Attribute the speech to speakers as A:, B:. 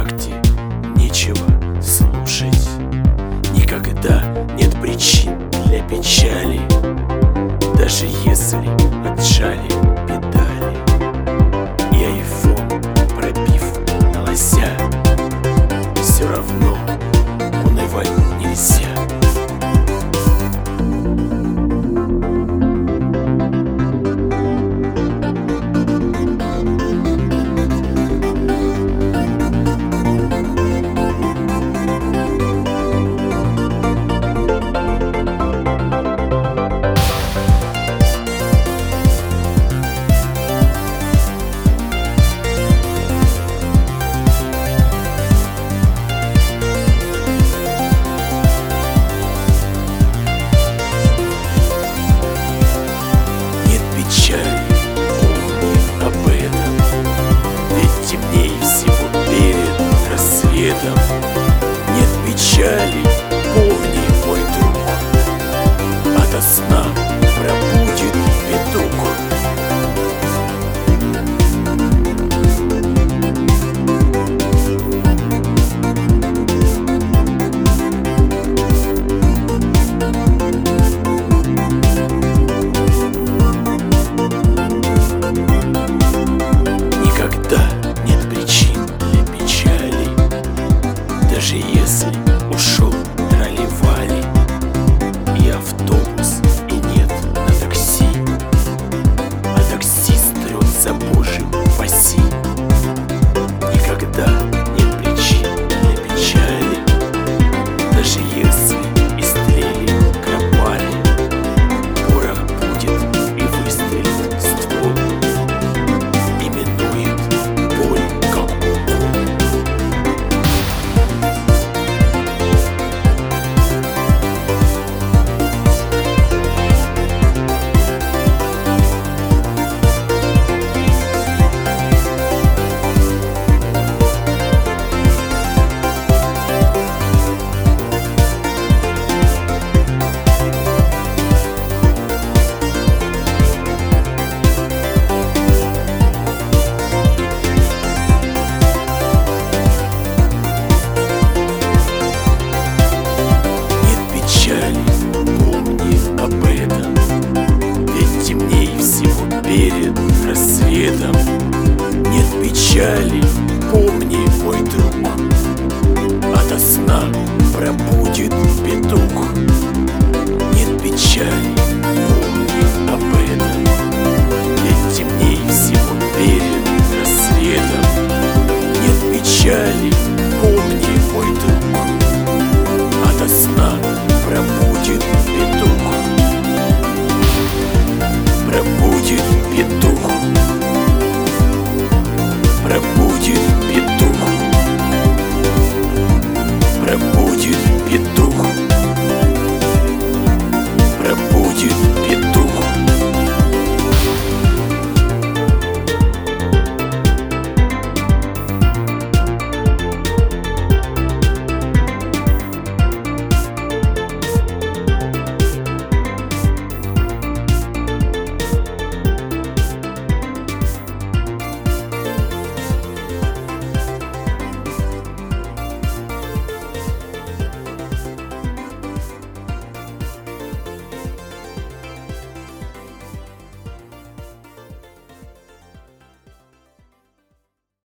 A: ВКонтакте нечего слушать. Никогда нет причин для печали Даже если отжали You.